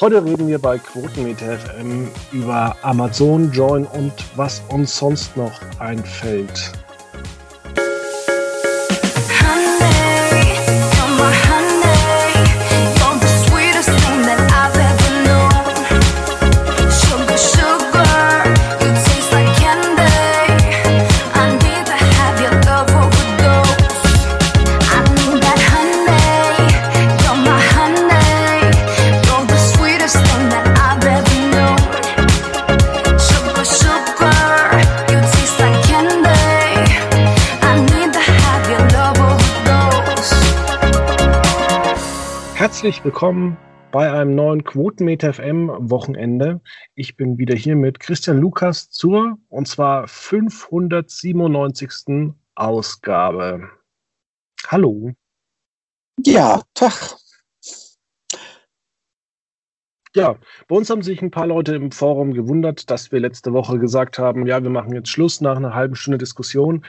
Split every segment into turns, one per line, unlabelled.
Heute reden wir bei Quotenmeter FM über Amazon, Join und was uns sonst noch einfällt. Herzlich willkommen bei einem neuen Quotenmeter FM Wochenende. Ich bin wieder hier mit Christian Lukas zur und zwar 597. Ausgabe. Hallo.
Ja, Tag.
Ja, bei uns haben sich ein paar Leute im Forum gewundert, dass wir letzte Woche gesagt haben, ja, wir machen jetzt Schluss nach einer halben Stunde Diskussion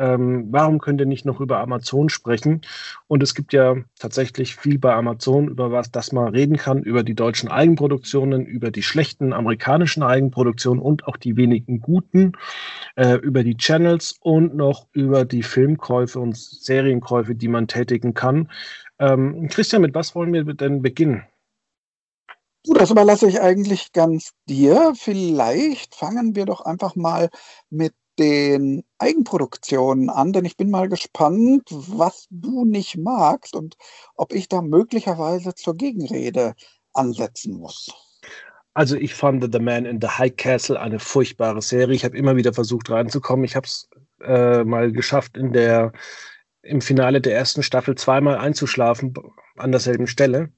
ähm, warum könnt ihr nicht noch über Amazon sprechen? Und es gibt ja tatsächlich viel bei Amazon, über was das man reden kann, über die deutschen Eigenproduktionen, über die schlechten amerikanischen Eigenproduktionen und auch die wenigen guten, äh, über die Channels und noch über die Filmkäufe und Serienkäufe, die man tätigen kann. Ähm, Christian, mit was wollen wir denn beginnen?
Du, das überlasse ich eigentlich ganz dir. Vielleicht fangen wir doch einfach mal mit den Eigenproduktionen an, denn ich bin mal gespannt, was du nicht magst und ob ich da möglicherweise zur Gegenrede ansetzen muss.
Also ich fand The Man in the High Castle eine furchtbare Serie. Ich habe immer wieder versucht reinzukommen. Ich habe es äh, mal geschafft, in der, im Finale der ersten Staffel zweimal einzuschlafen an derselben Stelle.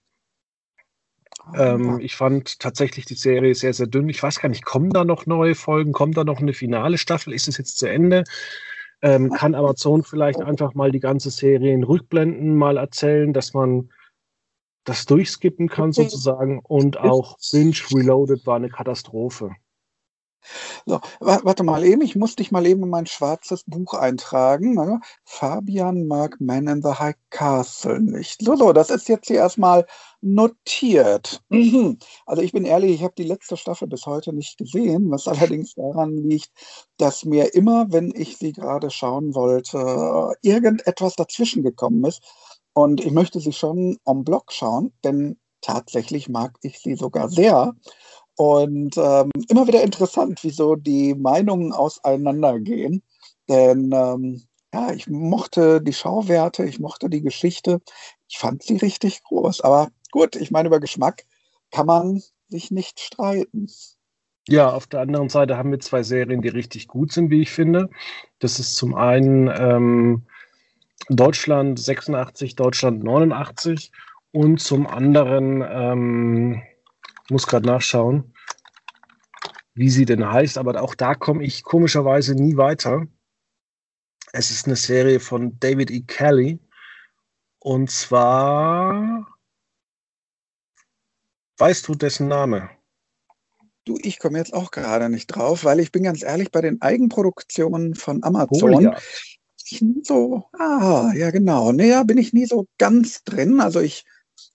Ähm, ich fand tatsächlich die Serie sehr, sehr dünn. Ich weiß gar nicht, kommen da noch neue Folgen? Kommt da noch eine finale Staffel? Ist es jetzt zu Ende? Ähm, kann Amazon vielleicht einfach mal die ganze Serie in Rückblenden mal erzählen, dass man das durchskippen kann sozusagen und auch Binge Reloaded war eine Katastrophe.
So, warte mal eben, ich muss dich mal eben in mein schwarzes Buch eintragen. Ne? Fabian mag Man in the High Castle nicht. So, so, das ist jetzt hier erstmal notiert. Mhm. Also ich bin ehrlich, ich habe die letzte Staffel bis heute nicht gesehen, was allerdings daran liegt, dass mir immer, wenn ich sie gerade schauen wollte, irgendetwas dazwischen gekommen ist. Und ich möchte sie schon en bloc schauen, denn tatsächlich mag ich sie sogar sehr. Und ähm, immer wieder interessant, wieso die Meinungen auseinandergehen. Denn ähm, ja, ich mochte die Schauwerte, ich mochte die Geschichte. Ich fand sie richtig groß. Aber gut, ich meine, über Geschmack kann man sich nicht streiten.
Ja, auf der anderen Seite haben wir zwei Serien, die richtig gut sind, wie ich finde. Das ist zum einen ähm, Deutschland 86, Deutschland 89 und zum anderen ähm, muss gerade nachschauen, wie sie denn heißt, aber auch da komme ich komischerweise nie weiter. Es ist eine Serie von David E. Kelly und zwar weißt du dessen Name?
Du, ich komme jetzt auch gerade nicht drauf, weil ich bin ganz ehrlich bei den Eigenproduktionen von Amazon. Goliath. So, ah, ja genau. Naja, bin ich nie so ganz drin. Also ich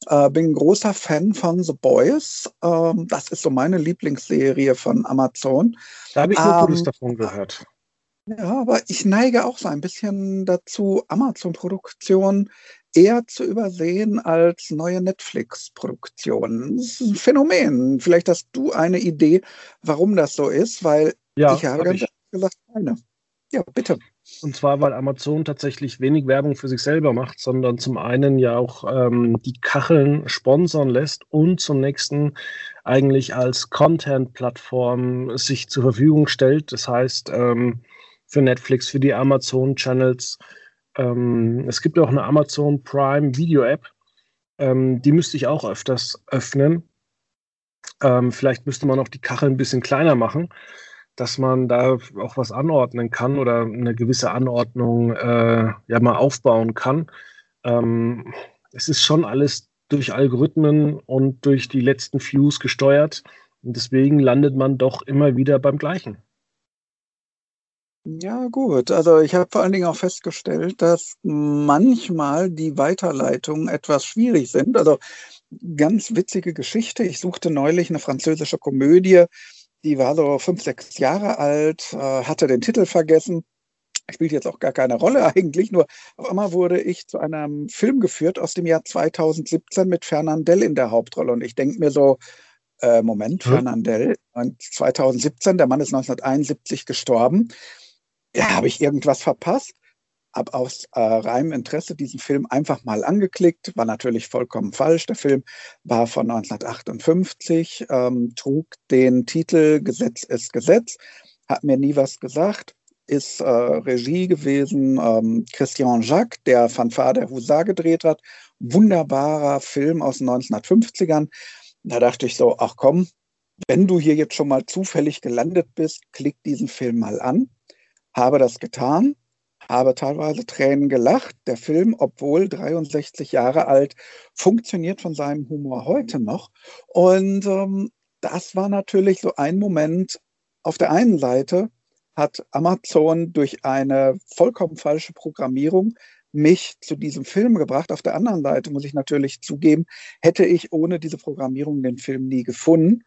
äh, bin ein großer Fan von The Boys. Ähm, das ist so meine Lieblingsserie von Amazon.
Da habe ich nur Gutes ähm, davon gehört.
Ja, aber ich neige auch so ein bisschen dazu, Amazon-Produktionen eher zu übersehen als neue Netflix-Produktionen. Das ist ein Phänomen. Vielleicht hast du eine Idee, warum das so ist, weil ja, ich habe hab ganz ich. gesagt keine. Ja, bitte.
Und zwar, weil Amazon tatsächlich wenig Werbung für sich selber macht, sondern zum einen ja auch ähm, die Kacheln sponsern lässt und zum nächsten eigentlich als Content-Plattform sich zur Verfügung stellt. Das heißt, ähm, für Netflix, für die Amazon-Channels. Ähm, es gibt auch eine Amazon Prime Video-App. Ähm, die müsste ich auch öfters öffnen. Ähm, vielleicht müsste man auch die Kacheln ein bisschen kleiner machen dass man da auch was anordnen kann oder eine gewisse Anordnung äh, ja mal aufbauen kann. Ähm, es ist schon alles durch Algorithmen und durch die letzten Views gesteuert. Und deswegen landet man doch immer wieder beim Gleichen.
Ja, gut. Also ich habe vor allen Dingen auch festgestellt, dass manchmal die Weiterleitungen etwas schwierig sind. Also ganz witzige Geschichte. Ich suchte neulich eine französische Komödie, die war so fünf, sechs Jahre alt, äh, hatte den Titel vergessen. Spielt jetzt auch gar keine Rolle eigentlich, nur auf einmal wurde ich zu einem Film geführt aus dem Jahr 2017 mit Fernandel in der Hauptrolle. Und ich denke mir so, äh, Moment, hm. Fernandel, 2017, der Mann ist 1971 gestorben. Ja, habe ich irgendwas verpasst? Habe aus äh, reinem Interesse diesen Film einfach mal angeklickt, war natürlich vollkommen falsch. Der Film war von 1958, ähm, trug den Titel Gesetz ist Gesetz, hat mir nie was gesagt, ist äh, Regie gewesen, ähm, Christian Jacques, der Fanfare der Husar gedreht hat. Wunderbarer Film aus den 1950ern. Da dachte ich so, ach komm, wenn du hier jetzt schon mal zufällig gelandet bist, klick diesen Film mal an. Habe das getan habe teilweise Tränen gelacht. Der Film, obwohl 63 Jahre alt, funktioniert von seinem Humor heute noch. Und ähm, das war natürlich so ein Moment. Auf der einen Seite hat Amazon durch eine vollkommen falsche Programmierung mich zu diesem Film gebracht. Auf der anderen Seite muss ich natürlich zugeben, hätte ich ohne diese Programmierung den Film nie gefunden.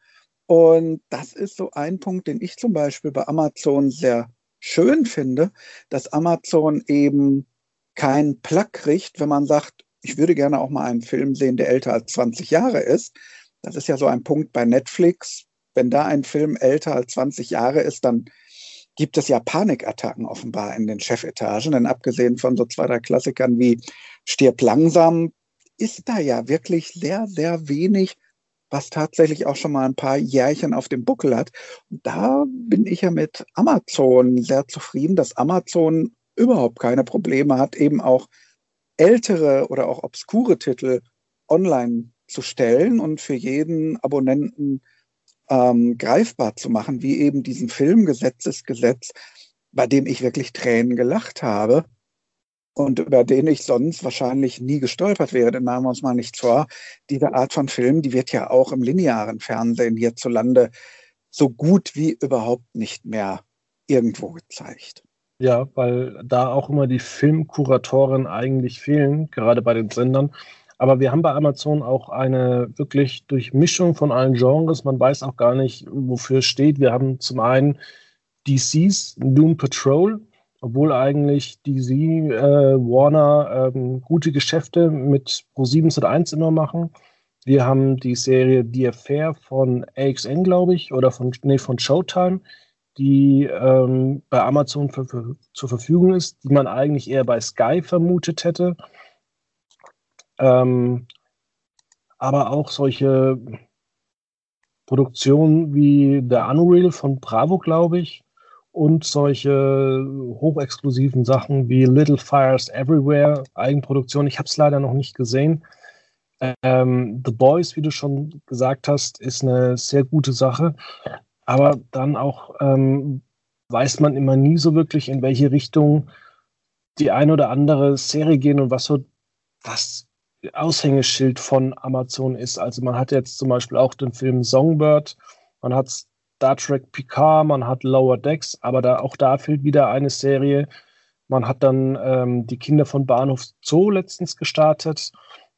Und das ist so ein Punkt, den ich zum Beispiel bei Amazon sehr schön finde, dass Amazon eben kein Plug kriegt, wenn man sagt, ich würde gerne auch mal einen Film sehen, der älter als 20 Jahre ist. Das ist ja so ein Punkt bei Netflix. Wenn da ein Film älter als 20 Jahre ist, dann gibt es ja Panikattacken offenbar in den Chefetagen. Denn abgesehen von so zwei, drei Klassikern wie Stirb langsam, ist da ja wirklich sehr, sehr wenig was tatsächlich auch schon mal ein paar Jährchen auf dem Buckel hat. Und da bin ich ja mit Amazon sehr zufrieden, dass Amazon überhaupt keine Probleme hat, eben auch ältere oder auch obskure Titel online zu stellen und für jeden Abonnenten ähm, greifbar zu machen, wie eben diesen Film Gesetzesgesetz, bei dem ich wirklich Tränen gelacht habe und über den ich sonst wahrscheinlich nie gestolpert wäre. Denn machen wir uns mal nichts vor. Diese Art von Film, die wird ja auch im linearen Fernsehen hierzulande so gut wie überhaupt nicht mehr irgendwo gezeigt.
Ja, weil da auch immer die Filmkuratoren eigentlich fehlen, gerade bei den Sendern. Aber wir haben bei Amazon auch eine wirklich Durchmischung von allen Genres. Man weiß auch gar nicht, wofür es steht. Wir haben zum einen DC's Doom Patrol, obwohl eigentlich DC, äh, Warner ähm, gute Geschäfte mit Pro701 immer machen. Wir haben die Serie The Affair von AXN, glaube ich, oder von, nee, von Showtime, die ähm, bei Amazon für, für, zur Verfügung ist, die man eigentlich eher bei Sky vermutet hätte. Ähm, aber auch solche Produktionen wie The Unreal von Bravo, glaube ich, und solche hochexklusiven Sachen wie Little Fires Everywhere, Eigenproduktion. Ich habe es leider noch nicht gesehen. Ähm, The Boys, wie du schon gesagt hast, ist eine sehr gute Sache. Aber dann auch ähm, weiß man immer nie so wirklich, in welche Richtung die eine oder andere Serie gehen und was so das Aushängeschild von Amazon ist. Also man hat jetzt zum Beispiel auch den Film Songbird, man hat Star Trek Picard, man hat Lower Decks, aber da, auch da fehlt wieder eine Serie. Man hat dann ähm, die Kinder von Bahnhof Zoo letztens gestartet.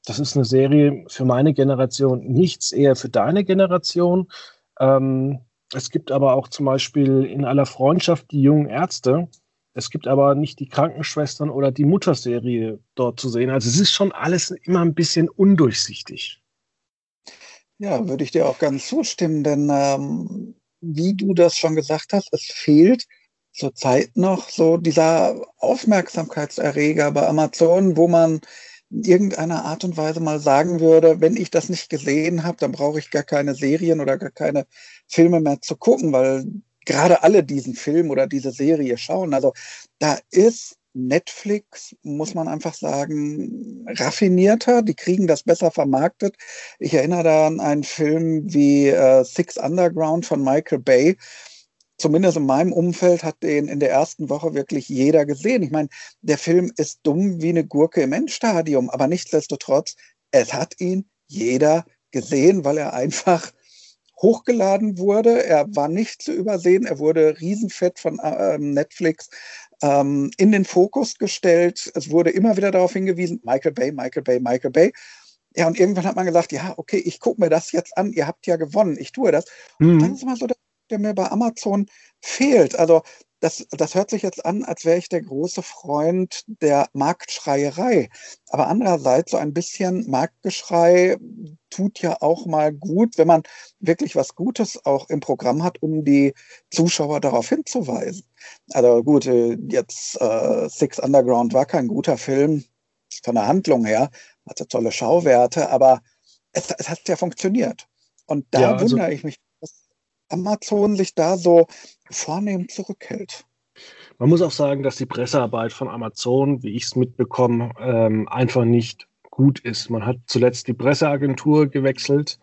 Das ist eine Serie für meine Generation, nichts eher für deine Generation. Ähm, es gibt aber auch zum Beispiel in aller Freundschaft die jungen Ärzte. Es gibt aber nicht die Krankenschwestern oder die Mutterserie dort zu sehen. Also es ist schon alles immer ein bisschen undurchsichtig.
Ja, würde ich dir auch ganz zustimmen, denn ähm, wie du das schon gesagt hast, es fehlt zurzeit noch so dieser Aufmerksamkeitserreger bei Amazon, wo man in irgendeiner Art und Weise mal sagen würde, wenn ich das nicht gesehen habe, dann brauche ich gar keine Serien oder gar keine Filme mehr zu gucken, weil gerade alle diesen Film oder diese Serie schauen. Also da ist Netflix, muss man einfach sagen, raffinierter. Die kriegen das besser vermarktet. Ich erinnere da an einen Film wie äh, Six Underground von Michael Bay. Zumindest in meinem Umfeld hat den in der ersten Woche wirklich jeder gesehen. Ich meine, der Film ist dumm wie eine Gurke im Endstadium, aber nichtsdestotrotz, es hat ihn jeder gesehen, weil er einfach hochgeladen wurde. Er war nicht zu übersehen. Er wurde riesenfett von äh, Netflix ähm, in den Fokus gestellt. Es wurde immer wieder darauf hingewiesen, Michael Bay, Michael Bay, Michael Bay. Ja, und irgendwann hat man gesagt, ja, okay, ich gucke mir das jetzt an, ihr habt ja gewonnen, ich tue das. Mhm. Und das ist mal so der, der mir bei Amazon fehlt. Also das, das hört sich jetzt an, als wäre ich der große Freund der Marktschreierei. Aber andererseits so ein bisschen Marktgeschrei tut ja auch mal gut, wenn man wirklich was Gutes auch im Programm hat, um die Zuschauer darauf hinzuweisen. Also gut, äh, jetzt äh, Six Underground war kein guter Film von der Handlung her, hatte tolle Schauwerte, aber es, es hat ja funktioniert. Und da ja, also, wundere ich mich, Amazon sich da so vornehm zurückhält.
Man muss auch sagen, dass die Pressearbeit von Amazon, wie ich es mitbekomme, ähm, einfach nicht gut ist. Man hat zuletzt die Presseagentur gewechselt.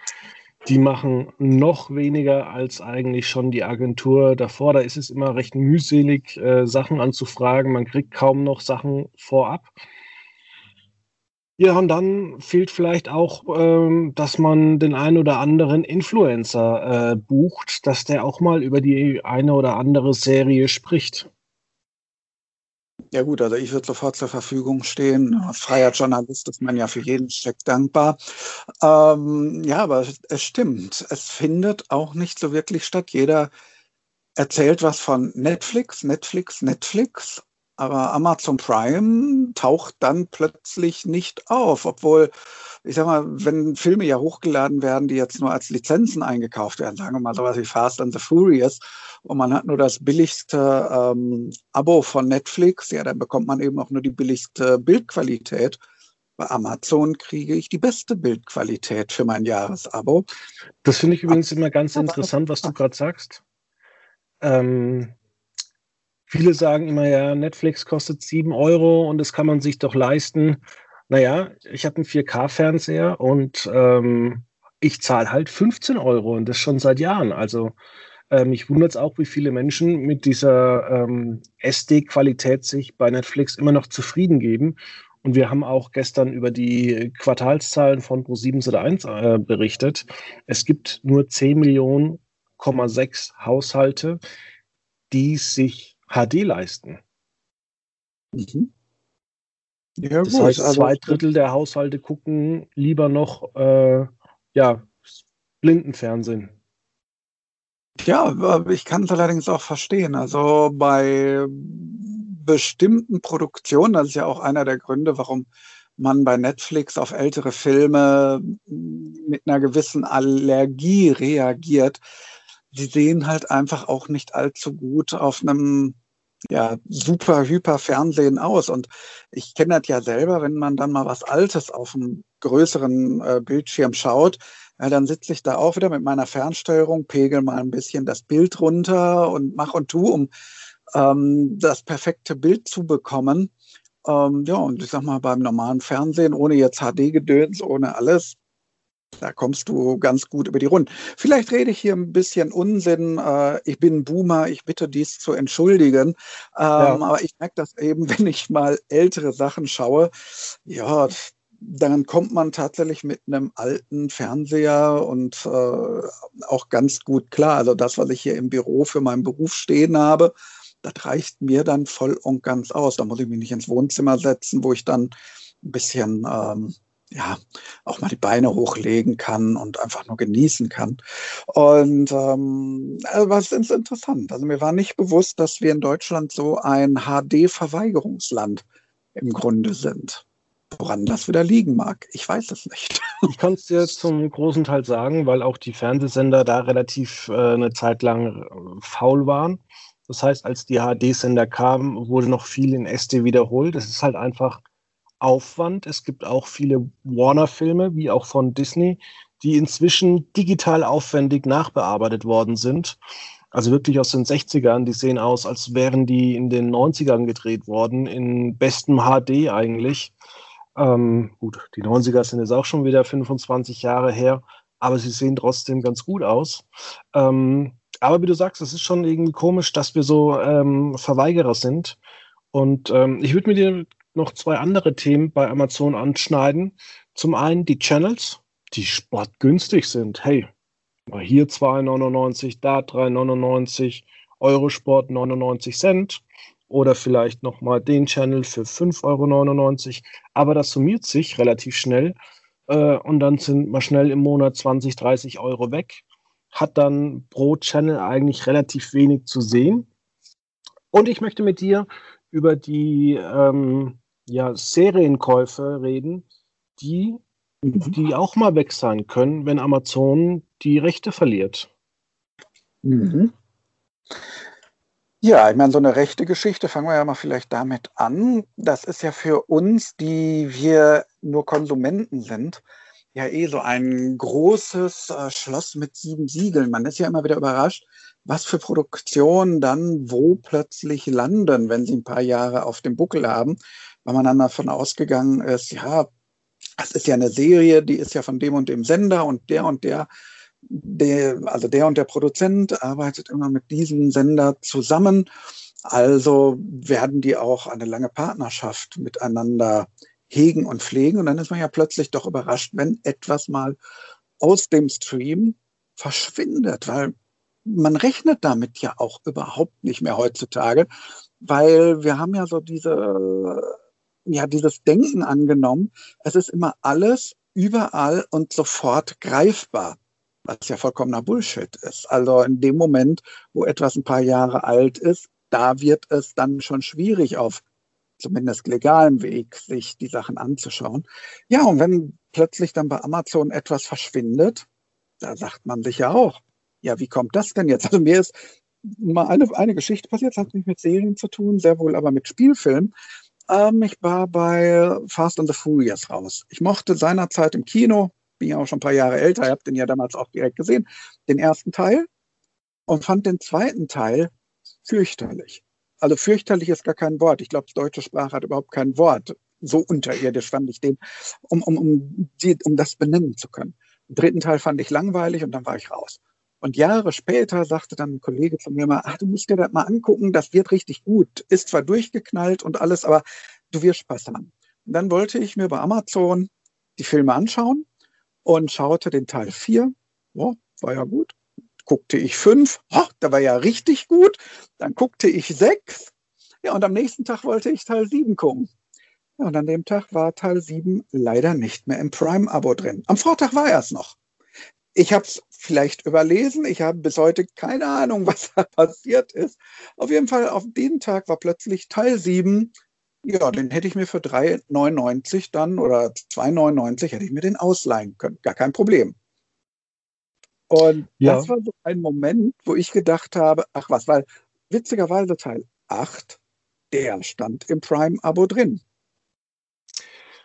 Die machen noch weniger als eigentlich schon die Agentur davor. Da ist es immer recht mühselig, äh, Sachen anzufragen. Man kriegt kaum noch Sachen vorab. Ja, und dann fehlt vielleicht auch, ähm, dass man den einen oder anderen Influencer äh, bucht, dass der auch mal über die eine oder andere Serie spricht.
Ja gut, also ich würde sofort zur Verfügung stehen. Als freier Journalist ist man ja für jeden Check dankbar. Ähm, ja, aber es stimmt. Es findet auch nicht so wirklich statt. Jeder erzählt was von Netflix, Netflix, Netflix aber Amazon Prime taucht dann plötzlich nicht auf, obwohl, ich sag mal, wenn Filme ja hochgeladen werden, die jetzt nur als Lizenzen eingekauft werden, sagen wir mal sowas wie Fast and the Furious, und man hat nur das billigste ähm, Abo von Netflix, ja, dann bekommt man eben auch nur die billigste Bildqualität. Bei Amazon kriege ich die beste Bildqualität für mein Jahresabo.
Das finde ich übrigens immer ganz interessant, was du gerade sagst. Ähm, Viele sagen immer, ja, Netflix kostet 7 Euro und das kann man sich doch leisten. Naja, ich habe einen 4K-Fernseher und ähm, ich zahle halt 15 Euro und das schon seit Jahren. Also äh, mich wundert es auch, wie viele Menschen mit dieser ähm, SD-Qualität sich bei Netflix immer noch zufrieden geben. Und wir haben auch gestern über die Quartalszahlen von Pro7 oder 1 äh, berichtet. Es gibt nur 10 Millionen, 6 Haushalte, die sich HD leisten. Mhm. Ja, das gut, heißt, also zwei Drittel der Haushalte gucken lieber noch äh, ja, Blindenfernsehen.
Ja, ich kann es allerdings auch verstehen. Also bei bestimmten Produktionen, das ist ja auch einer der Gründe, warum man bei Netflix auf ältere Filme mit einer gewissen Allergie reagiert. Sie sehen halt einfach auch nicht allzu gut auf einem ja, super hyper Fernsehen aus. Und ich kenne das ja selber, wenn man dann mal was Altes auf einem größeren äh, Bildschirm schaut, ja, dann sitze ich da auch wieder mit meiner Fernsteuerung, pegel mal ein bisschen das Bild runter und mach und tu, um ähm, das perfekte Bild zu bekommen. Ähm, ja, und ich sag mal, beim normalen Fernsehen, ohne jetzt HD-Gedöns, ohne alles, da kommst du ganz gut über die Runden. Vielleicht rede ich hier ein bisschen Unsinn. Äh, ich bin Boomer, ich bitte dies zu entschuldigen. Ja. Ähm, aber ich merke das eben, wenn ich mal ältere Sachen schaue. Ja, dann kommt man tatsächlich mit einem alten Fernseher und äh, auch ganz gut klar. Also das, was ich hier im Büro für meinen Beruf stehen habe, das reicht mir dann voll und ganz aus. Da muss ich mich nicht ins Wohnzimmer setzen, wo ich dann ein bisschen ähm, ja, auch mal die Beine hochlegen kann und einfach nur genießen kann. Und ähm, was ist interessant. Also mir war nicht bewusst, dass wir in Deutschland so ein HD-Verweigerungsland im Grunde sind. Woran das wieder liegen mag, ich weiß es nicht.
Ich kann es dir zum großen Teil sagen, weil auch die Fernsehsender da relativ äh, eine Zeit lang äh, faul waren. Das heißt, als die HD-Sender kamen, wurde noch viel in SD wiederholt. Es ist halt einfach Aufwand. Es gibt auch viele Warner-Filme, wie auch von Disney, die inzwischen digital aufwendig nachbearbeitet worden sind. Also wirklich aus den 60ern, die sehen aus, als wären die in den 90ern gedreht worden, in bestem HD eigentlich. Ähm, gut, die 90er sind jetzt auch schon wieder 25 Jahre her, aber sie sehen trotzdem ganz gut aus. Ähm, aber wie du sagst, es ist schon irgendwie komisch, dass wir so ähm, Verweigerer sind. Und ähm, ich würde mit dir noch zwei andere Themen bei Amazon anschneiden. Zum einen die Channels, die sportgünstig sind. Hey, mal hier 2,99, da 3,99, Eurosport 99 Cent oder vielleicht nochmal den Channel für 5,99 Euro. Aber das summiert sich relativ schnell. äh, und dann sind mal schnell im Monat 20, 30 Euro weg. Hat dann pro Channel eigentlich relativ wenig zu sehen. Und ich möchte mit dir über die ähm, ja, Serienkäufe reden, die, mhm. die auch mal weg sein können, wenn Amazon die Rechte verliert.
Mhm. Ja, ich meine, so eine rechte Geschichte, fangen wir ja mal vielleicht damit an. Das ist ja für uns, die wir nur Konsumenten sind, ja eh so ein großes äh, Schloss mit sieben Siegeln. Man ist ja immer wieder überrascht, was für Produktionen dann wo plötzlich landen, wenn sie ein paar Jahre auf dem Buckel haben, weil man dann davon ausgegangen ist, ja, das ist ja eine Serie, die ist ja von dem und dem Sender und der und der der, also der und der Produzent arbeitet immer mit diesem Sender zusammen. Also werden die auch eine lange Partnerschaft miteinander hegen und pflegen. Und dann ist man ja plötzlich doch überrascht, wenn etwas mal aus dem Stream verschwindet, weil man rechnet damit ja auch überhaupt nicht mehr heutzutage, weil wir haben ja so diese, ja, dieses Denken angenommen. Es ist immer alles überall und sofort greifbar was ja vollkommener Bullshit ist. Also in dem Moment, wo etwas ein paar Jahre alt ist, da wird es dann schon schwierig auf zumindest legalem Weg, sich die Sachen anzuschauen. Ja, und wenn plötzlich dann bei Amazon etwas verschwindet, da sagt man sich ja auch, ja, wie kommt das denn jetzt? Also mir ist mal eine, eine Geschichte passiert, das hat nicht mit Serien zu tun, sehr wohl aber mit Spielfilmen. Ähm, ich war bei Fast and the Furious raus. Ich mochte seinerzeit im Kino, bin ja auch schon ein paar Jahre älter, ich habe den ja damals auch direkt gesehen, den ersten Teil und fand den zweiten Teil fürchterlich. Also fürchterlich ist gar kein Wort. Ich glaube, die deutsche Sprache hat überhaupt kein Wort. So unterirdisch fand ich den, um, um, um, die, um das benennen zu können. Den dritten Teil fand ich langweilig und dann war ich raus. Und Jahre später sagte dann ein Kollege zu mir mal, ach, du musst dir das mal angucken, das wird richtig gut. Ist zwar durchgeknallt und alles, aber du wirst Spaß haben. Und dann wollte ich mir bei Amazon die Filme anschauen und schaute den Teil 4. Ja, war ja gut. Guckte ich 5. Oh, da war ja richtig gut. Dann guckte ich 6. Ja, und am nächsten Tag wollte ich Teil 7 gucken. Ja, und an dem Tag war Teil 7 leider nicht mehr im Prime-Abo drin. Am Vortag war er es noch. Ich habe es vielleicht überlesen. Ich habe bis heute keine Ahnung, was da passiert ist. Auf jeden Fall, auf den Tag war plötzlich Teil 7 ja, den hätte ich mir für 3,99 dann oder 2,99 hätte ich mir den ausleihen können. Gar kein Problem. Und ja. das war so ein Moment, wo ich gedacht habe, ach was, weil witzigerweise Teil 8, der stand im Prime-Abo drin.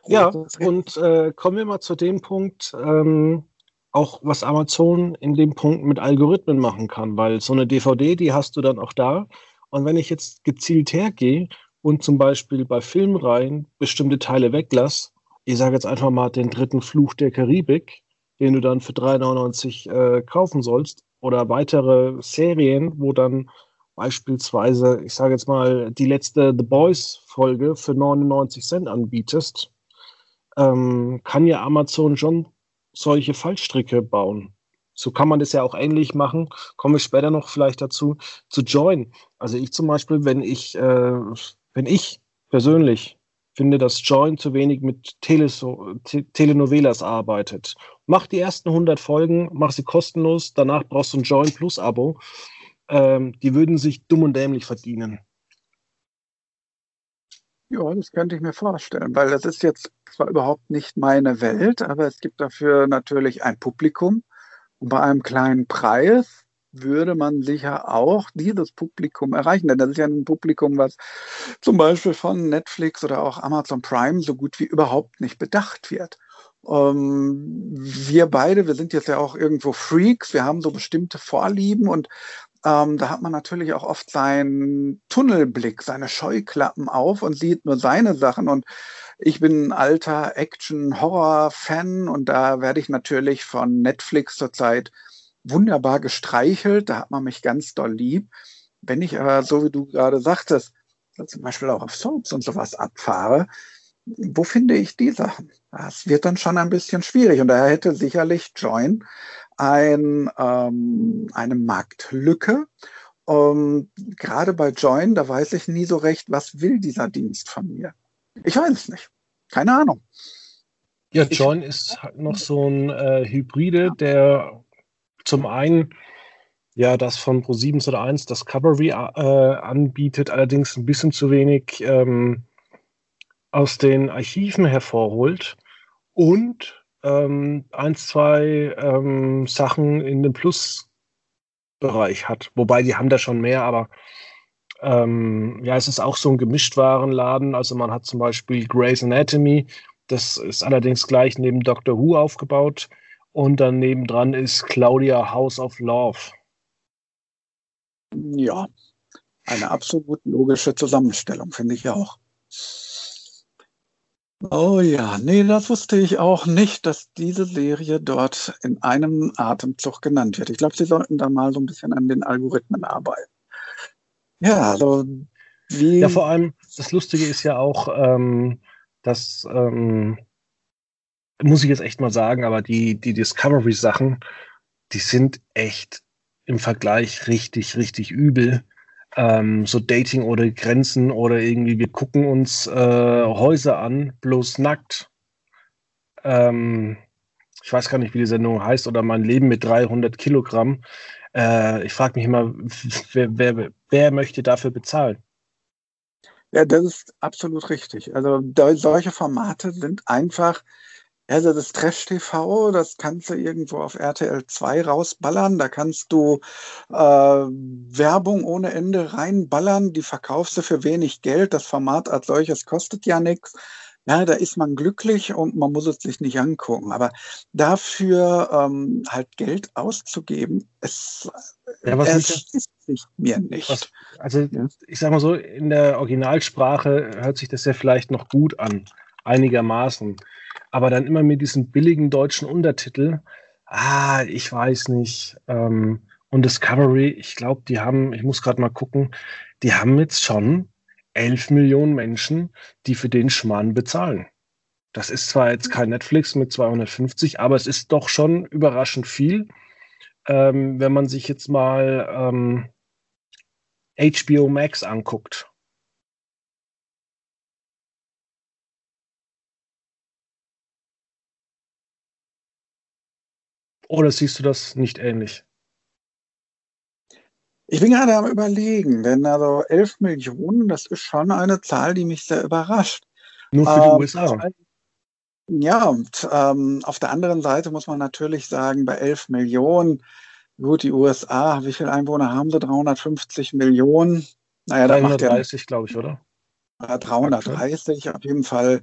Ja, und äh, kommen wir mal zu dem Punkt, ähm, auch was Amazon in dem Punkt mit Algorithmen machen kann, weil so eine DVD, die hast du dann auch da. Und wenn ich jetzt gezielt hergehe und zum Beispiel bei Filmreihen bestimmte Teile weglass, ich sage jetzt einfach mal den dritten Fluch der Karibik, den du dann für 3,99 äh, kaufen sollst, oder weitere Serien, wo dann beispielsweise, ich sage jetzt mal, die letzte The Boys-Folge für 99 Cent anbietest, ähm, kann ja Amazon schon solche Fallstricke bauen. So kann man das ja auch ähnlich machen. Komme ich später noch vielleicht dazu, zu Join. Also ich zum Beispiel, wenn ich äh, wenn ich persönlich finde, dass Join zu wenig mit Teleso Telenovelas arbeitet, mach die ersten 100 Folgen, mach sie kostenlos, danach brauchst du ein Join Plus Abo. Ähm, die würden sich dumm und dämlich verdienen.
Ja, das könnte ich mir vorstellen, weil das ist jetzt zwar überhaupt nicht meine Welt, aber es gibt dafür natürlich ein Publikum. Und bei einem kleinen Preis würde man sicher auch dieses Publikum erreichen. Denn das ist ja ein Publikum, was zum Beispiel von Netflix oder auch Amazon Prime so gut wie überhaupt nicht bedacht wird. Ähm, wir beide, wir sind jetzt ja auch irgendwo Freaks, wir haben so bestimmte Vorlieben und ähm, da hat man natürlich auch oft seinen Tunnelblick, seine Scheuklappen auf und sieht nur seine Sachen. Und ich bin ein alter Action-Horror-Fan und da werde ich natürlich von Netflix zurzeit wunderbar gestreichelt, da hat man mich ganz doll lieb. Wenn ich aber, so wie du gerade sagtest, zum Beispiel auch auf Soaps und sowas abfahre, wo finde ich die Sachen? Das wird dann schon ein bisschen schwierig. Und daher hätte sicherlich Join ein, ähm, eine Marktlücke. Und gerade bei Join, da weiß ich nie so recht, was will dieser Dienst von mir. Ich weiß es nicht. Keine Ahnung.
Ja, Join ist halt noch so ein äh, Hybride, der zum einen ja das von Pro7 oder 1 Discovery äh, anbietet, allerdings ein bisschen zu wenig ähm, aus den Archiven hervorholt und ähm, ein, zwei ähm, Sachen in den Plus-Bereich hat. Wobei die haben da schon mehr, aber ähm, ja, es ist auch so ein Gemischtwarenladen. Also man hat zum Beispiel Grey's Anatomy, das ist allerdings gleich neben Doctor Who aufgebaut. Und dann nebendran ist Claudia House of Love.
Ja, eine absolut logische Zusammenstellung, finde ich auch. Oh ja, nee, das wusste ich auch nicht, dass diese Serie dort in einem Atemzug genannt wird. Ich glaube, sie sollten da mal so ein bisschen an den Algorithmen arbeiten.
Ja, also wie. Ja, vor allem, das Lustige ist ja auch, ähm, dass, ähm, muss ich jetzt echt mal sagen, aber die, die Discovery-Sachen, die sind echt im Vergleich richtig, richtig übel ähm, so Dating oder Grenzen oder irgendwie, wir gucken uns äh, Häuser an, bloß nackt. Ähm, ich weiß gar nicht, wie die Sendung heißt, oder mein Leben mit 300 Kilogramm. Äh, ich frage mich immer, wer, wer, wer möchte dafür bezahlen?
Ja, das ist absolut richtig. Also solche Formate sind einfach also das Trash-TV, das kannst du irgendwo auf RTL 2 rausballern. Da kannst du äh, Werbung ohne Ende reinballern. Die verkaufst du für wenig Geld. Das Format als solches kostet ja nichts. Ja, da ist man glücklich und man muss es sich nicht angucken. Aber dafür ähm, halt Geld auszugeben, es,
ja, es sich mir nicht. Was, also ja. ich sag mal so, in der Originalsprache hört sich das ja vielleicht noch gut an, einigermaßen aber dann immer mit diesem billigen deutschen Untertitel. Ah, ich weiß nicht. Ähm, und Discovery, ich glaube, die haben, ich muss gerade mal gucken, die haben jetzt schon 11 Millionen Menschen, die für den Schmarrn bezahlen. Das ist zwar jetzt kein Netflix mit 250, aber es ist doch schon überraschend viel. Ähm, wenn man sich jetzt mal ähm, HBO Max anguckt. Oder siehst du das nicht ähnlich?
Ich bin gerade am Überlegen, denn also 11 Millionen, das ist schon eine Zahl, die mich sehr überrascht.
Nur für die ähm, USA.
Ja, und ähm, auf der anderen Seite muss man natürlich sagen, bei 11 Millionen, gut, die USA, wie viele Einwohner haben sie? 350 Millionen.
Naja, 330, glaube ich, oder?
330 auf jeden Fall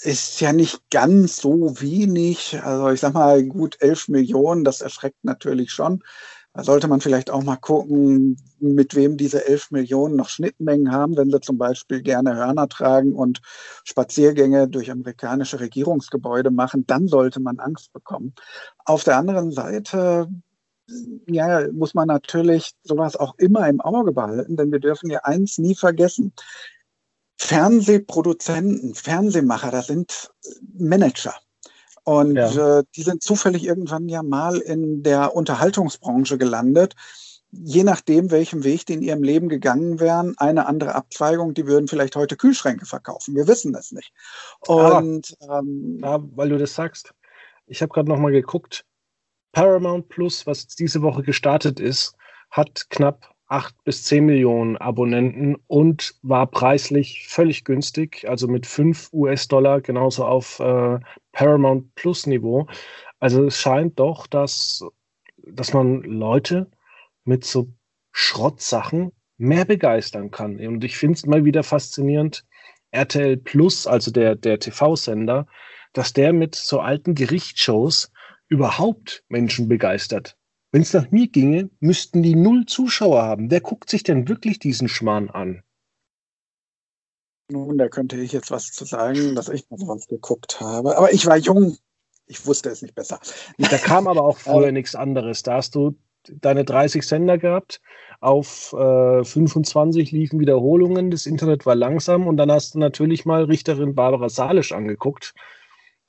ist ja nicht ganz so wenig. Also ich sag mal, gut 11 Millionen, das erschreckt natürlich schon. Da sollte man vielleicht auch mal gucken, mit wem diese 11 Millionen noch Schnittmengen haben, wenn sie zum Beispiel gerne Hörner tragen und Spaziergänge durch amerikanische Regierungsgebäude machen, dann sollte man Angst bekommen. Auf der anderen Seite ja, muss man natürlich sowas auch immer im Auge behalten, denn wir dürfen ja eins nie vergessen. Fernsehproduzenten, Fernsehmacher, das sind Manager. Und ja. äh, die sind zufällig irgendwann ja mal in der Unterhaltungsbranche gelandet. Je nachdem, welchem Weg die in ihrem Leben gegangen wären, eine andere Abzweigung, die würden vielleicht heute Kühlschränke verkaufen. Wir wissen das nicht.
Und ah, ähm, weil du das sagst. Ich habe gerade noch mal geguckt. Paramount Plus, was diese Woche gestartet ist, hat knapp 8 bis 10 Millionen Abonnenten und war preislich völlig günstig, also mit 5 US-Dollar genauso auf äh, Paramount Plus Niveau. Also es scheint doch, dass, dass man Leute mit so Schrottsachen mehr begeistern kann. Und ich finde es mal wieder faszinierend, RTL Plus, also der, der TV-Sender, dass der mit so alten Gerichtsshows überhaupt Menschen begeistert. Wenn es nach mir ginge, müssten die null Zuschauer haben. Wer guckt sich denn wirklich diesen Schmarrn an?
Nun, da könnte ich jetzt was zu sagen, dass ich mal was geguckt habe. Aber ich war jung. Ich wusste es nicht besser.
Da kam aber auch früher nichts anderes. Da hast du deine 30 Sender gehabt. Auf äh, 25 liefen Wiederholungen. Das Internet war langsam. Und dann hast du natürlich mal Richterin Barbara Salisch angeguckt.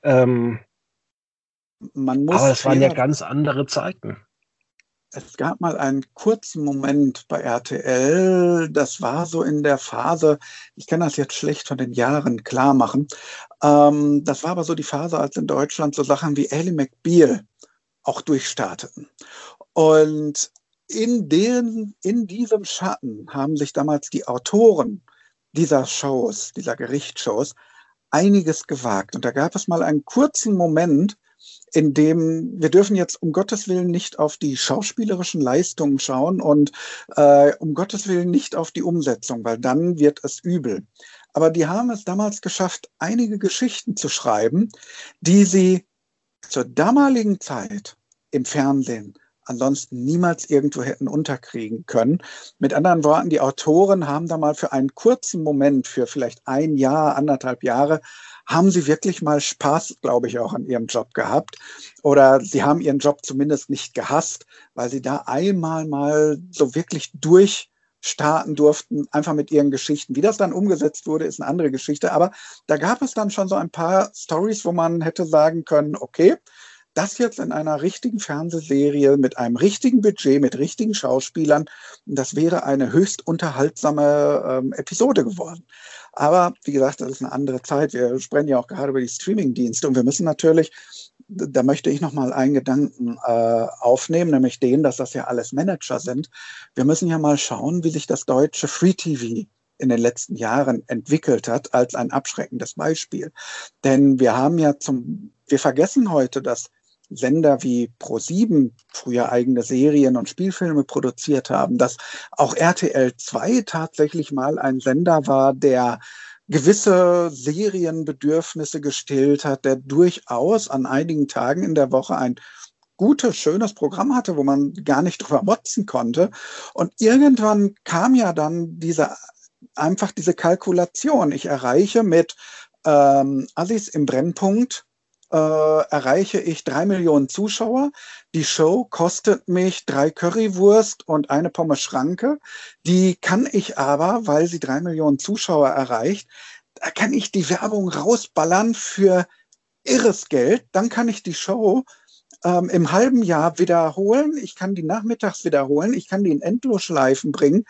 Ähm, aber es waren ja ganz andere Zeiten
es gab mal einen kurzen Moment bei RTL, das war so in der Phase, ich kann das jetzt schlecht von den Jahren klar machen, ähm, das war aber so die Phase, als in Deutschland so Sachen wie Ellie McBeal auch durchstarteten. Und in, den, in diesem Schatten haben sich damals die Autoren dieser Shows, dieser Gerichtsshows, einiges gewagt. Und da gab es mal einen kurzen Moment, in dem wir dürfen jetzt um Gottes Willen nicht auf die schauspielerischen Leistungen schauen und äh, um Gottes Willen nicht auf die Umsetzung, weil dann wird es übel. Aber die haben es damals geschafft, einige Geschichten zu schreiben, die sie zur damaligen Zeit im Fernsehen ansonsten niemals irgendwo hätten unterkriegen können. Mit anderen Worten, die Autoren haben da mal für einen kurzen Moment, für vielleicht ein Jahr, anderthalb Jahre, haben sie wirklich mal Spaß, glaube ich, auch an ihrem Job gehabt. Oder sie haben ihren Job zumindest nicht gehasst, weil sie da einmal mal so wirklich durchstarten durften, einfach mit ihren Geschichten. Wie das dann umgesetzt wurde, ist eine andere Geschichte. Aber da gab es dann schon so ein paar Stories, wo man hätte sagen können, okay, das jetzt in einer richtigen Fernsehserie mit einem richtigen Budget, mit richtigen Schauspielern, das wäre eine höchst unterhaltsame ähm, Episode geworden. Aber wie gesagt, das ist eine andere Zeit. Wir sprechen ja auch gerade über die Streaming-Dienste und wir müssen natürlich, da möchte ich nochmal einen Gedanken äh, aufnehmen, nämlich den, dass das ja alles Manager sind. Wir müssen ja mal schauen, wie sich das deutsche Free TV in den letzten Jahren entwickelt hat, als ein abschreckendes Beispiel. Denn wir haben ja zum, wir vergessen heute, dass Sender wie Pro7 früher eigene Serien und Spielfilme produziert haben, dass auch RTL 2 tatsächlich mal ein Sender war, der gewisse Serienbedürfnisse gestillt hat, der durchaus an einigen Tagen in der Woche ein gutes, schönes Programm hatte, wo man gar nicht drüber motzen konnte. Und irgendwann kam ja dann diese, einfach diese Kalkulation. Ich erreiche mit ähm, Assis im Brennpunkt äh, erreiche ich drei Millionen Zuschauer. Die Show kostet mich drei Currywurst und eine Pommes Schranke. Die kann ich aber, weil sie drei Millionen Zuschauer erreicht, da kann ich die Werbung rausballern für irres Geld. Dann kann ich die Show ähm, im halben Jahr wiederholen. Ich kann die nachmittags wiederholen. Ich kann die in Endlosschleifen bringen.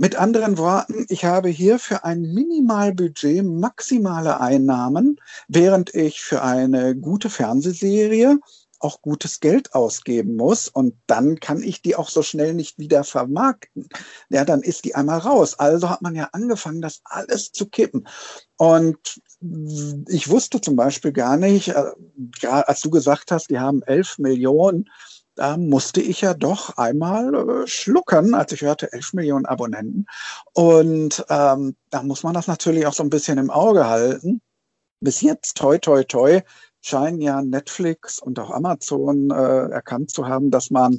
Mit anderen Worten, ich habe hier für ein Minimalbudget maximale Einnahmen, während ich für eine gute Fernsehserie auch gutes Geld ausgeben muss und dann kann ich die auch so schnell nicht wieder vermarkten. Ja, dann ist die einmal raus. Also hat man ja angefangen, das alles zu kippen. Und ich wusste zum Beispiel gar nicht, äh, als du gesagt hast, die haben elf Millionen da musste ich ja doch einmal äh, schlucken, als ich hörte, 11 Millionen Abonnenten. Und ähm, da muss man das natürlich auch so ein bisschen im Auge halten. Bis jetzt, toi, toi, toi, scheinen ja Netflix und auch Amazon äh, erkannt zu haben, dass man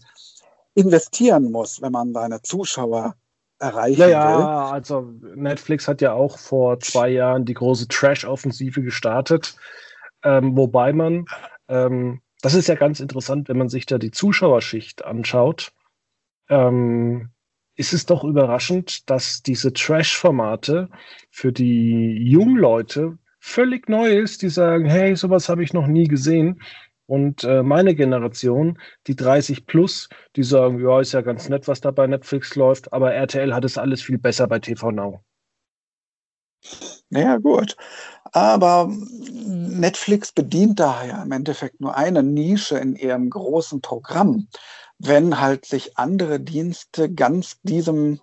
investieren muss, wenn man seine Zuschauer erreichen naja, will.
Ja, also Netflix hat ja auch vor zwei Jahren die große Trash-Offensive gestartet, ähm, wobei man ähm, das ist ja ganz interessant, wenn man sich da die Zuschauerschicht anschaut. Ähm, ist es doch überraschend, dass diese Trash-Formate für die jungen Leute völlig neu ist, die sagen, hey, sowas habe ich noch nie gesehen. Und äh, meine Generation, die 30 plus, die sagen, ja, ist ja ganz nett, was da bei Netflix läuft, aber RTL hat es alles viel besser bei TV Now.
Naja, gut. Aber Netflix bedient daher im Endeffekt nur eine Nische in ihrem großen Programm. Wenn halt sich andere Dienste ganz diesem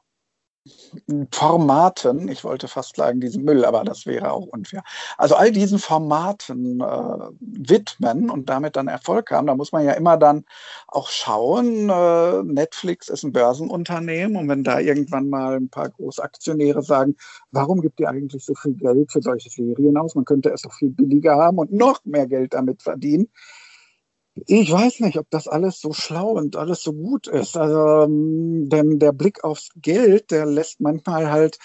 Formaten, ich wollte fast sagen diesen Müll, aber das wäre auch unfair. Also all diesen Formaten äh, widmen und damit dann Erfolg haben, da muss man ja immer dann auch schauen. Äh, Netflix ist ein Börsenunternehmen und wenn da irgendwann mal ein paar Großaktionäre sagen, warum gibt ihr eigentlich so viel Geld für solche Serien aus? Man könnte es doch viel billiger haben und noch mehr Geld damit verdienen ich weiß nicht, ob das alles so schlau und alles so gut ist. Also, ähm, denn der Blick aufs Geld, der lässt manchmal halt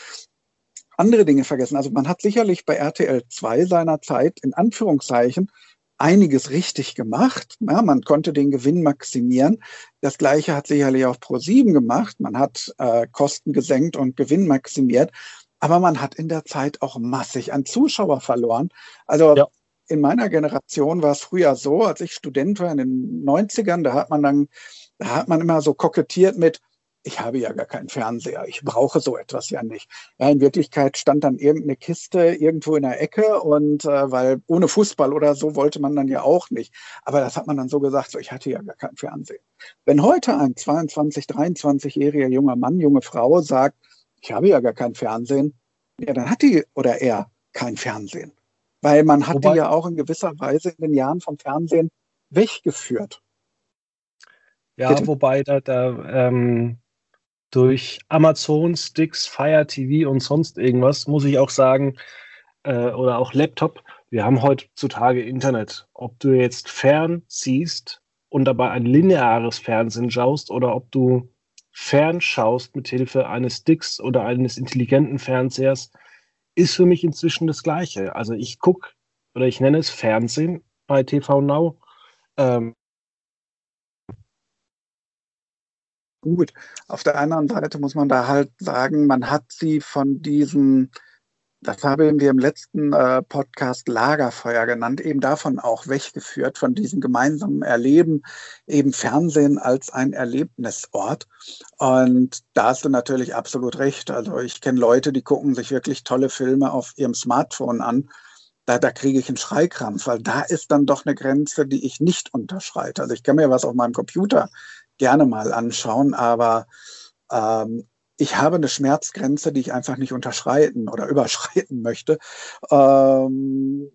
andere Dinge vergessen. Also man hat sicherlich bei RTL 2 seiner Zeit in Anführungszeichen einiges richtig gemacht. Ja, man konnte den Gewinn maximieren. Das gleiche hat sicherlich auch Pro7 gemacht. Man hat äh, Kosten gesenkt und Gewinn maximiert. Aber man hat in der Zeit auch massig an Zuschauer verloren. Also ja in meiner Generation war es früher so, als ich Student war in den 90ern, da hat man dann da hat man immer so kokettiert mit, ich habe ja gar keinen Fernseher, ich brauche so etwas ja nicht. Ja, in Wirklichkeit stand dann irgendeine Kiste irgendwo in der Ecke und äh, weil ohne Fußball oder so wollte man dann ja auch nicht. Aber das hat man dann so gesagt, so ich hatte ja gar keinen Fernseher. Wenn heute ein 22, 23-jähriger junger Mann, junge Frau sagt, ich habe ja gar kein Fernsehen, ja, dann hat die oder er kein Fernsehen. Weil man hat Wobei, die ja auch in gewisser Weise in den Jahren vom Fernsehen weggeführt.
Ja, Bitte. wobei da, da ähm, durch Amazon, Sticks, Fire TV und sonst irgendwas, muss ich auch sagen, äh, oder auch Laptop, wir haben heutzutage Internet. Ob du jetzt fern siehst und dabei ein lineares Fernsehen schaust oder ob du fernschaust mit Hilfe eines Sticks oder eines intelligenten Fernsehers, ist für mich inzwischen das Gleiche. Also ich gucke oder ich nenne es Fernsehen bei TV Now. Ähm,
gut. Auf der anderen Seite muss man da halt sagen, man hat sie von diesen, das haben wir im letzten äh, Podcast Lagerfeuer genannt, eben davon auch weggeführt, von diesem gemeinsamen Erleben, eben Fernsehen als ein Erlebnisort. Und da hast du natürlich absolut recht. Also ich kenne Leute, die gucken sich wirklich tolle Filme auf ihrem Smartphone an. Da, da kriege ich einen Schreikrampf, weil da ist dann doch eine Grenze, die ich nicht unterschreite. Also ich kann mir was auf meinem Computer gerne mal anschauen, aber ähm, ich habe eine Schmerzgrenze, die ich einfach nicht unterschreiten oder überschreiten möchte. Ähm,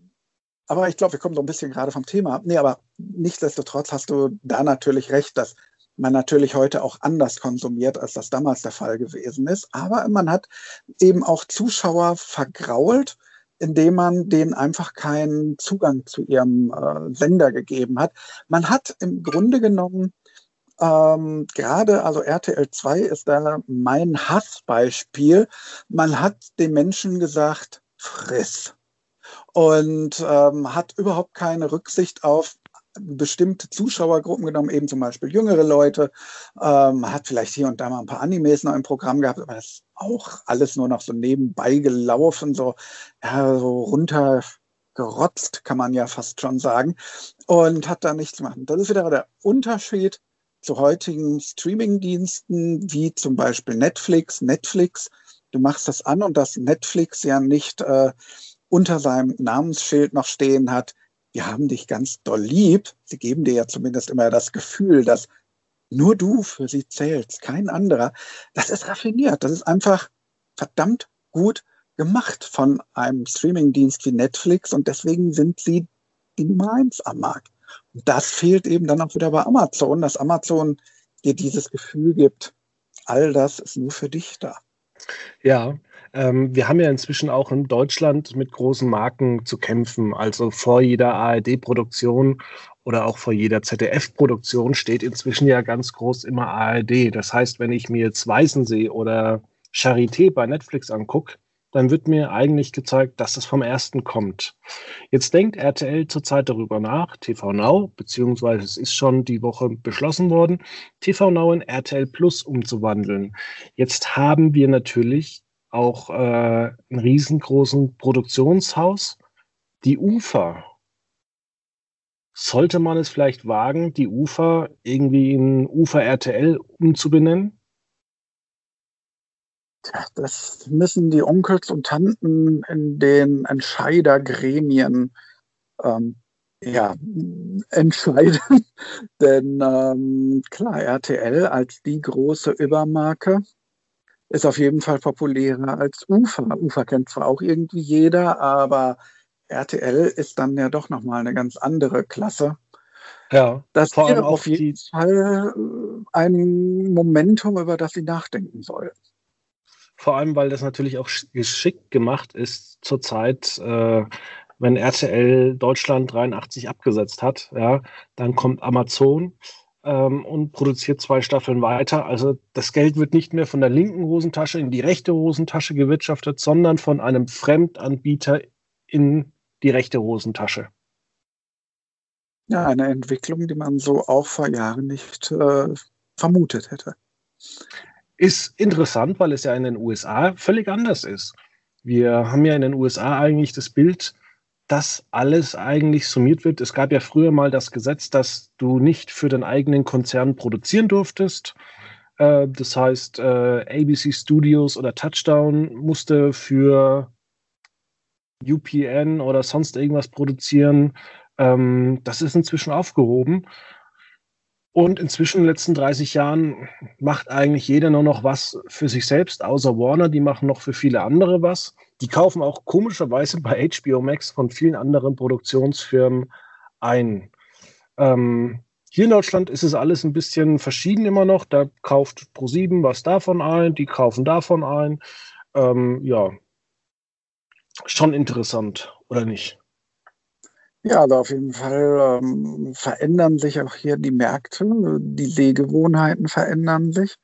aber ich glaube, wir kommen so ein bisschen gerade vom Thema ab. Nee, aber nichtsdestotrotz hast du da natürlich recht, dass man natürlich heute auch anders konsumiert, als das damals der Fall gewesen ist. Aber man hat eben auch Zuschauer vergrault, indem man denen einfach keinen Zugang zu ihrem äh, Sender gegeben hat. Man hat im Grunde genommen ähm, gerade, also RTL 2 ist da mein Hassbeispiel. Man hat den Menschen gesagt, friss. Und ähm, hat überhaupt keine Rücksicht auf bestimmte Zuschauergruppen genommen, eben zum Beispiel jüngere Leute, ähm, hat vielleicht hier und da mal ein paar Animes noch im Programm gehabt, aber das ist auch alles nur noch so nebenbei gelaufen, so, ja, so runtergerotzt, kann man ja fast schon sagen, und hat da nichts gemacht. Das ist wieder der Unterschied zu heutigen Streaming-Diensten wie zum Beispiel Netflix. Netflix, du machst das an und das Netflix ja nicht äh, unter seinem Namensschild noch stehen hat, wir haben dich ganz doll lieb. Sie geben dir ja zumindest immer das Gefühl, dass nur du für sie zählst, kein anderer. Das ist raffiniert. Das ist einfach verdammt gut gemacht von einem Streaming-Dienst wie Netflix und deswegen sind sie die Nummer eins am Markt das fehlt eben dann auch wieder bei Amazon, dass Amazon dir dieses Gefühl gibt, all das ist nur für dich da.
Ja, ähm, wir haben ja inzwischen auch in Deutschland mit großen Marken zu kämpfen. Also vor jeder ARD-Produktion oder auch vor jeder ZDF-Produktion steht inzwischen ja ganz groß immer ARD. Das heißt, wenn ich mir jetzt Weißensee oder Charité bei Netflix angucke, dann wird mir eigentlich gezeigt, dass es vom ersten kommt. Jetzt denkt RTL zurzeit darüber nach, TV Now, beziehungsweise es ist schon die Woche beschlossen worden, TV Now in RTL Plus umzuwandeln. Jetzt haben wir natürlich auch äh, ein riesengroßen Produktionshaus, die UFA. Sollte man es vielleicht wagen, die UFA irgendwie in UFA RTL umzubenennen?
Das müssen die Onkels und Tanten in den Entscheidergremien ähm, ja, entscheiden. Denn ähm, klar, RTL als die große Übermarke ist auf jeden Fall populärer als UFA. UFA kennt zwar auch irgendwie jeder, aber RTL ist dann ja doch nochmal eine ganz andere Klasse. Ja, das vor allem auf jeden Fall äh, ein Momentum, über das sie nachdenken sollen.
Vor allem, weil das natürlich auch geschickt gemacht ist zurzeit, äh, wenn RTL Deutschland 83 abgesetzt hat, ja, dann kommt Amazon ähm, und produziert zwei Staffeln weiter. Also das Geld wird nicht mehr von der linken Hosentasche in die rechte Hosentasche gewirtschaftet, sondern von einem Fremdanbieter in die rechte Hosentasche.
Ja, eine Entwicklung, die man so auch vor Jahren nicht äh, vermutet hätte.
Ist interessant, weil es ja in den USA völlig anders ist. Wir haben ja in den USA eigentlich das Bild das alles eigentlich summiert wird. Es gab ja früher mal das Gesetz, dass du nicht für den eigenen Konzern produzieren durftest. Äh, das heißt, äh, ABC Studios oder Touchdown musste für UPN oder sonst irgendwas produzieren. Ähm, das ist inzwischen aufgehoben. Und inzwischen in den letzten 30 Jahren macht eigentlich jeder nur noch was für sich selbst, außer Warner. Die machen noch für viele andere was. Die kaufen auch komischerweise bei HBO Max von vielen anderen Produktionsfirmen ein. Ähm, hier in Deutschland ist es alles ein bisschen verschieden immer noch. Da kauft Pro7 was davon ein, die kaufen davon ein. Ähm, ja, schon interessant, oder nicht?
Ja, also auf jeden Fall ähm, verändern sich auch hier die Märkte, die Sehgewohnheiten verändern sich.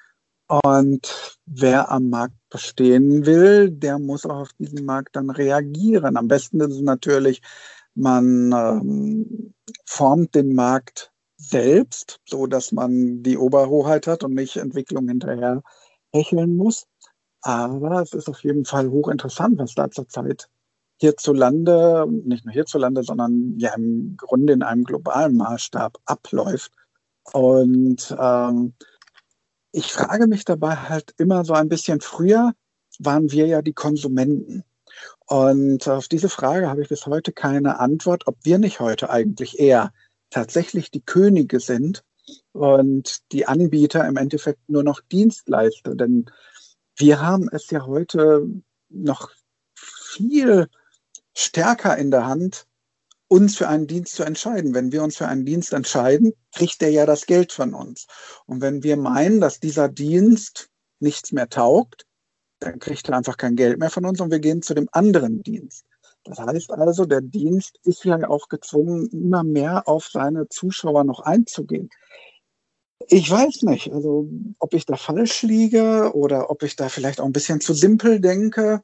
Und wer am Markt bestehen will, der muss auch auf diesen Markt dann reagieren. Am besten ist es natürlich, man ähm, formt den Markt selbst, so dass man die Oberhoheit hat und nicht Entwicklung hinterher hecheln muss. Aber es ist auf jeden Fall hochinteressant, was da zurzeit hierzulande, nicht nur hierzulande, sondern ja im Grunde in einem globalen Maßstab abläuft. Und ähm, ich frage mich dabei halt immer so ein bisschen, früher waren wir ja die Konsumenten. Und auf diese Frage habe ich bis heute keine Antwort, ob wir nicht heute eigentlich eher tatsächlich die Könige sind und die Anbieter im Endeffekt nur noch Dienstleister. Denn wir haben es ja heute noch viel stärker in der Hand, uns für einen Dienst zu entscheiden. Wenn wir uns für einen Dienst entscheiden, kriegt der ja das Geld von uns. Und wenn wir meinen, dass dieser Dienst nichts mehr taugt, dann kriegt er einfach kein Geld mehr von uns und wir gehen zu dem anderen Dienst. Das heißt also, der Dienst ist ja auch gezwungen, immer mehr auf seine Zuschauer noch einzugehen. Ich weiß nicht, also ob ich da falsch liege oder ob ich da vielleicht auch ein bisschen zu simpel denke.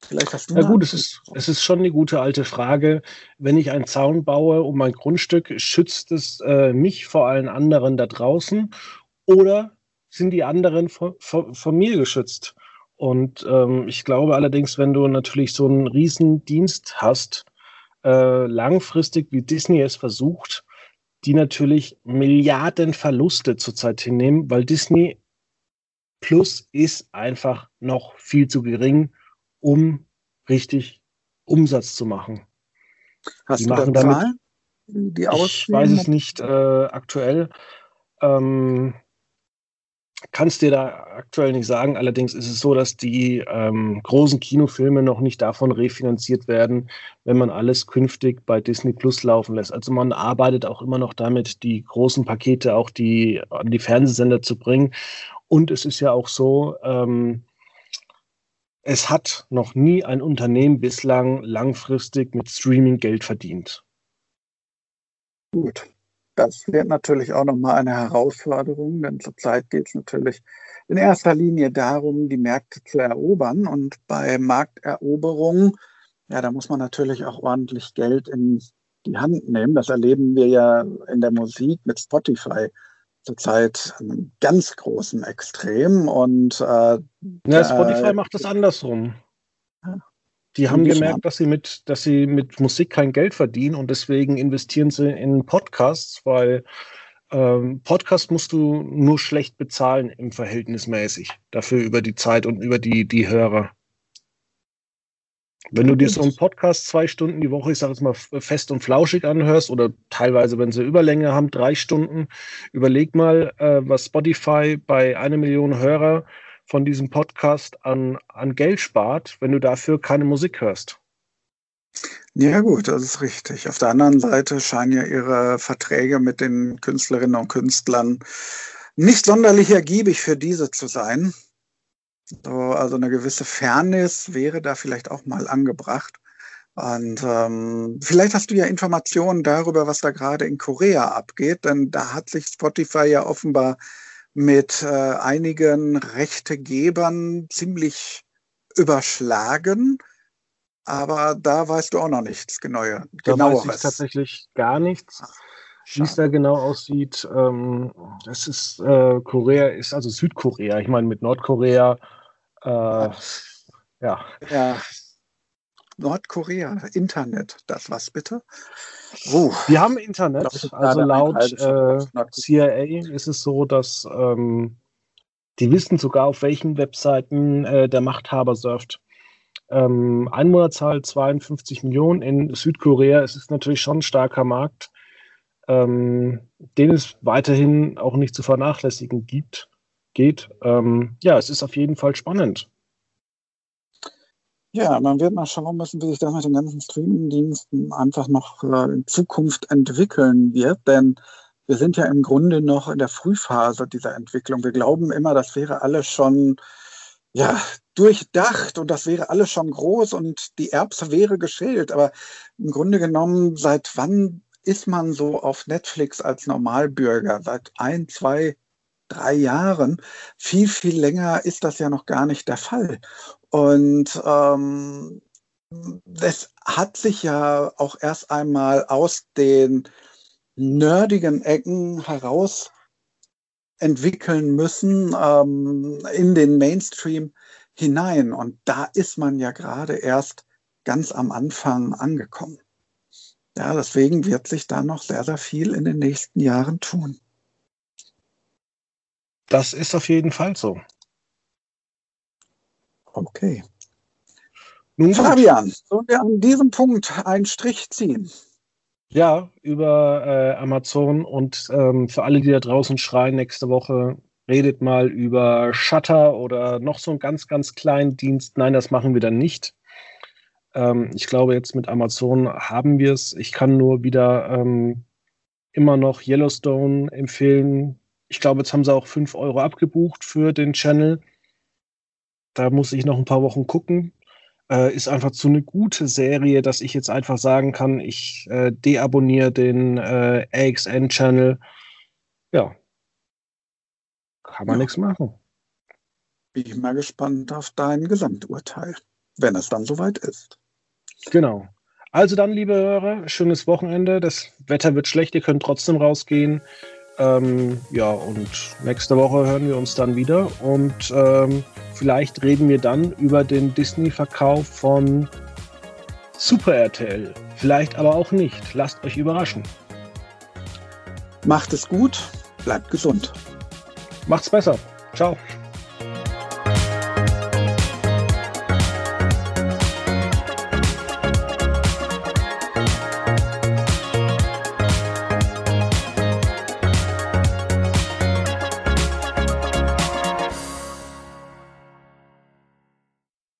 Vielleicht hast du. Na gut, es ist, es ist schon eine gute alte Frage. Wenn ich einen Zaun baue um mein Grundstück, schützt es äh, mich vor allen anderen da draußen oder sind die anderen von, von, von mir geschützt? Und ähm, ich glaube allerdings, wenn du natürlich so einen Riesendienst hast, äh, langfristig, wie Disney es versucht, die natürlich Milliarden Verluste zurzeit hinnehmen, weil Disney Plus ist einfach noch viel zu gering um richtig Umsatz zu machen.
Hast die du machen damit, Zahlen, die
Ich weiß es nicht äh, aktuell. Ähm, kannst dir da aktuell nicht sagen. Allerdings ist es so, dass die ähm, großen Kinofilme noch nicht davon refinanziert werden, wenn man alles künftig bei Disney Plus laufen lässt. Also man arbeitet auch immer noch damit, die großen Pakete auch die, an die Fernsehsender zu bringen. Und es ist ja auch so, ähm, es hat noch nie ein Unternehmen bislang langfristig mit Streaming Geld verdient.
Gut, das wird natürlich auch nochmal eine Herausforderung, denn zurzeit geht es natürlich in erster Linie darum, die Märkte zu erobern. Und bei Markteroberung, ja, da muss man natürlich auch ordentlich Geld in die Hand nehmen. Das erleben wir ja in der Musik mit Spotify zurzeit einem ganz großen Extrem und äh,
ja, Spotify macht das andersrum. Die haben gemerkt, dass sie mit, dass sie mit Musik kein Geld verdienen und deswegen investieren sie in Podcasts, weil ähm, Podcast musst du nur schlecht bezahlen im Verhältnismäßig dafür über die Zeit und über die, die Hörer. Wenn du dir so einen Podcast zwei Stunden die Woche, ich sage jetzt mal fest und flauschig anhörst oder teilweise, wenn sie Überlänge haben, drei Stunden, überleg mal, äh, was Spotify bei einer Million Hörer von diesem Podcast an, an Geld spart, wenn du dafür keine Musik hörst.
Ja gut, das ist richtig. Auf der anderen Seite scheinen ja ihre Verträge mit den Künstlerinnen und Künstlern nicht sonderlich ergiebig für diese zu sein. So, also eine gewisse Fairness wäre da vielleicht auch mal angebracht. Und ähm, vielleicht hast du ja Informationen darüber, was da gerade in Korea abgeht, denn da hat sich Spotify ja offenbar mit äh, einigen Rechtegebern ziemlich überschlagen. Aber da weißt du auch noch nichts Genauer,
da genaueres. weiß ich tatsächlich gar nichts. Wie es da genau aussieht, ähm, das ist äh, Korea, ist also Südkorea. Ich meine, mit Nordkorea äh, ja.
Ja. Nordkorea, Internet, das was bitte?
Uh, Wir haben Internet, also laut äh, CIA ist es so, dass ähm, die wissen sogar, auf welchen Webseiten äh, der Machthaber surft. Ähm, Einwohnerzahl 52 Millionen in Südkorea. Es ist natürlich schon ein starker Markt, ähm, den es weiterhin auch nicht zu vernachlässigen gibt, geht. Ähm, ja, es ist auf jeden Fall spannend.
Ja, man wird mal schauen müssen, wie sich das mit den ganzen Streaming-Diensten einfach noch äh, in Zukunft entwickeln wird, denn wir sind ja im Grunde noch in der Frühphase dieser Entwicklung. Wir glauben immer, das wäre alles schon ja, durchdacht und das wäre alles schon groß und die Erbse wäre geschält. Aber im Grunde genommen, seit wann ist man so auf Netflix als Normalbürger? Seit ein, zwei, drei Jahren. Viel, viel länger ist das ja noch gar nicht der Fall. Und ähm, das hat sich ja auch erst einmal aus den nerdigen Ecken heraus entwickeln müssen ähm, in den Mainstream hinein. Und da ist man ja gerade erst ganz am Anfang angekommen. Ja, deswegen wird sich da noch sehr, sehr viel in den nächsten Jahren tun.
Das ist auf jeden Fall so.
Okay. Nun Fabian, sollen wir an diesem Punkt einen Strich ziehen?
Ja, über äh, Amazon und ähm, für alle, die da draußen schreien, nächste Woche redet mal über Shutter oder noch so einen ganz, ganz kleinen Dienst. Nein, das machen wir dann nicht. Ähm, ich glaube, jetzt mit Amazon haben wir es. Ich kann nur wieder ähm, immer noch Yellowstone empfehlen. Ich glaube, jetzt haben sie auch 5 Euro abgebucht für den Channel. Da muss ich noch ein paar Wochen gucken äh, ist einfach zu eine gute Serie, dass ich jetzt einfach sagen kann, ich äh, deabonniere den äh, AXN-Channel. Ja. Kann man ja. nichts machen.
Bin ich mal gespannt auf dein Gesamturteil, wenn es dann soweit ist.
Genau. Also dann, liebe Hörer, schönes Wochenende. Das Wetter wird schlecht, ihr könnt trotzdem rausgehen. Ähm, ja, und nächste Woche hören wir uns dann wieder und ähm, vielleicht reden wir dann über den Disney-Verkauf von Super RTL. Vielleicht aber auch nicht. Lasst euch überraschen.
Macht es gut, bleibt gesund.
Macht's besser. Ciao.